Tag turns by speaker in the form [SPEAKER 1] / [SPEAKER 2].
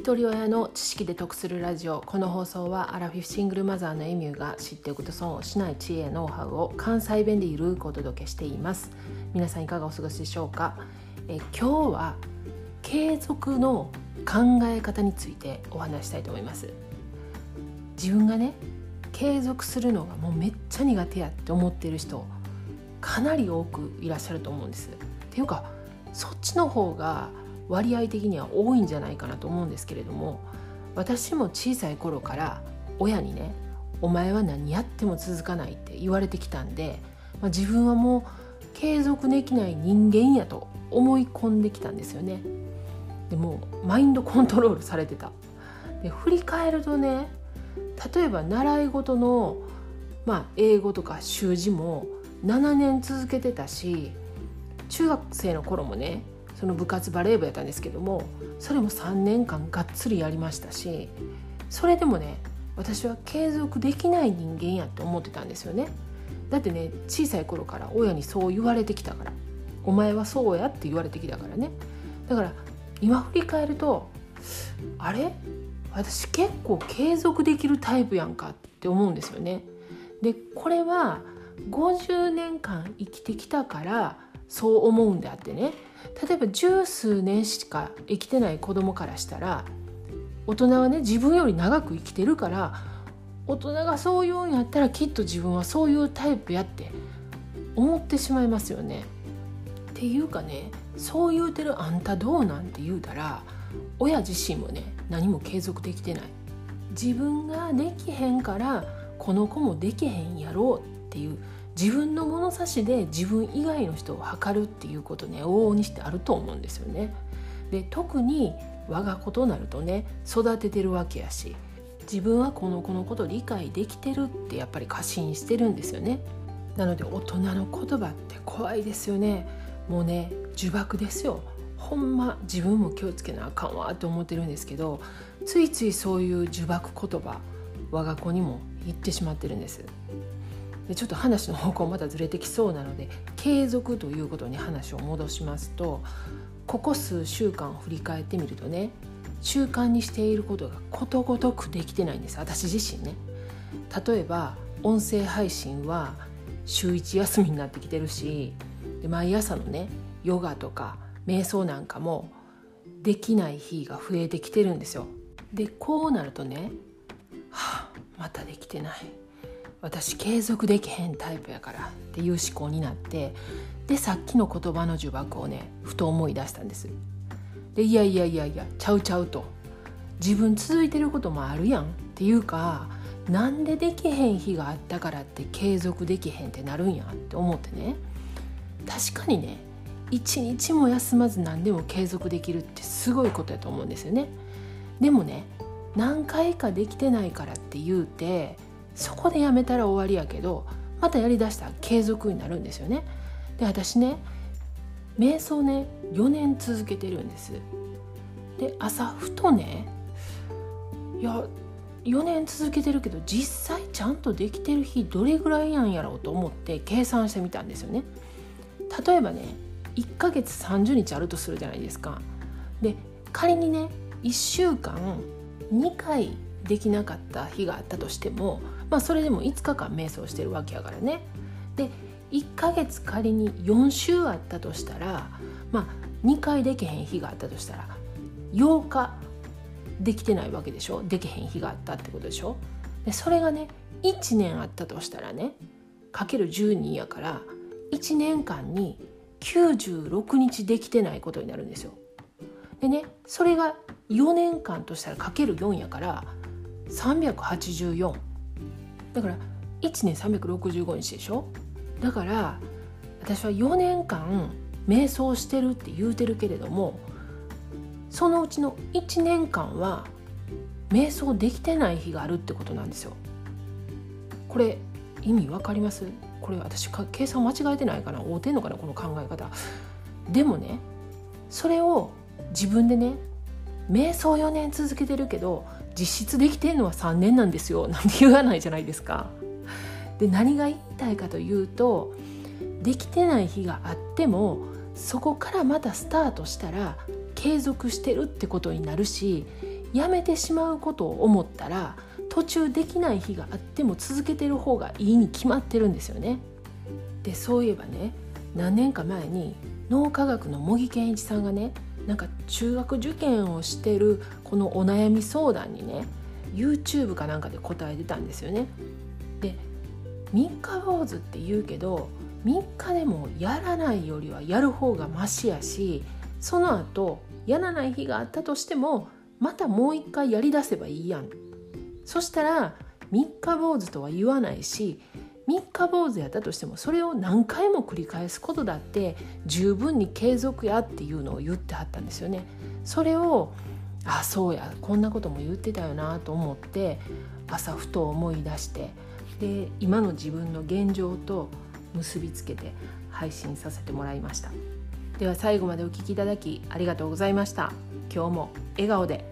[SPEAKER 1] 一人親の知識で得するラジオ。この放送はアラフィフシングルマザーのエミューが知っておくと損をしない知恵ノウハウを関西弁でゆるくお届けしています。皆さんいかがお過ごしでしょうか？え今日は継続の考え方についてお話したいと思います。自分がね継続するのがもうめっちゃ苦手やって思ってる人かなり多くいらっしゃると思うんです。っていうかそっちの方が割合的には多いんじゃないかなと思うんですけれども私も小さい頃から親にね「お前は何やっても続かない」って言われてきたんで、まあ、自分はもう継続できない人間やと思い込んできたんですよね。でもマインドコントロールされてた。で振り返るとね例えば習い事の、まあ、英語とか習字も7年続けてたし中学生の頃もねその部活バレー部やったんですけどもそれも3年間がっつりやりましたしそれでもね私は継続できない人間やって思ってたんですよね。だってね小さい頃から親にそう言われてきたからお前はそうやって言われてきたからね。だから今振り返るとあれ？私結構継続できるタイプやんかって思うんですよね。でこれは50年間生きてきたからそう思うんであってね例えば十数年しか生きてない子供からしたら大人はね自分より長く生きてるから大人がそう言うんやったらきっと自分はそういうタイプやって思ってしまいますよね。っていうかねそう言うてるあんたどうなんて言うたら親自身もね何も継続できてない自分ができへんからこの子もできへんやろうっていう自分の物差しで自分以外の人を測るっていうことね往々にしてあると思うんですよね。で特に我が子となるとね育ててるわけやし自分はこの子のこと理解できてるってやっぱり過信してるんですよね。なので大人の言葉って怖いですよね。もうね呪縛ですよ。ほんま自分も気をつけなあかんわって思ってるんですけどついついそういう呪縛言葉我が子にも言ってしまってるんです。でちょっと話の方向またずれてきそうなので継続ということに話を戻しますとここ数週間を振り返ってみるとね習慣にしていることがことごとくできてないんです私自身ね。例えば音声配信は週1休みになってきてるしで毎朝のねヨガとか瞑想なんかもできない日が増えてきてるんですよ。でこうなるとねはあまたできてない私継続できへんタイプやからっていう思考になってでさっきの言葉の呪縛をねふと思い出したんです。でいやいやいやいやちゃうちゃうと。自分続いてることもあるやんっていうかなんでできへん日があったからって継続できへんってなるんやって思ってね。確かにね一日も休まず何でも継続できるってすごいことやと思うんですよね。でもね何回かできてないからって言うてそこでやめたら終わりやけどまたやりだしたら継続になるんですよね。で私ね瞑想ね4年続けてるんです。で朝ふとねいや4年続けてるけど実際ちゃんとできてる日どれぐらいやんやろうと思って計算してみたんですよね。例えばね1ヶ月30日あるとするじゃないですか。で仮にね1週間2回できなかった日があったとしてもまあ、それでも5日間瞑想してるわけやからね。で1ヶ月仮に4週あったとしたら、まあ、2回できへん日があったとしたら8日できてないわけでしょ？できへん日があったってことでしょ？でそれがね1年あったとしたらねかける12やから1年間に96日できてないことになるんですよ。でねそれが4年間としたらかける4やから384だから1年365日でしょ？だから私は4年間瞑想してるって言うてるけれどもそのうちの1年間は瞑想できてない日があるってことなんですよ。これ意味わかります？これ私計算間違えてないかな？合うてんのかな？この考え方。でもねそれを自分でね瞑想4年続けてるけど実質できてんのは3年なんですよなんて言わないじゃないですか。で何が言いたいかというとできてない日があってもそこからまたスタートしたら継続してるってことになるしやめてしまうことを思ったら途中できない日があっても続けてる方がいいに決まってるんですよね。でそういえばね何年か前に脳科学の茂木健一さんがねなんか中学受験をしてるこのお悩み相談にね YouTube かなんかで答えてたんですよね。で三日坊主って言うけど3日でもやらないよりはやる方がマシやしその後やらない日があったとしてもまたもう一回やりだせばいいやんそしたら三日坊主とは言わないし三日坊主やったとしてもそれを何回も繰り返すことだって十分に継続やっていうのを言ってはったんですよね。それをあそうやこんなことも言ってたよなと思って朝ふと思い出してで今の自分の現状と結びつけて配信させてもらいました。では最後までお聴きいただきありがとうございました。今日も笑顔で。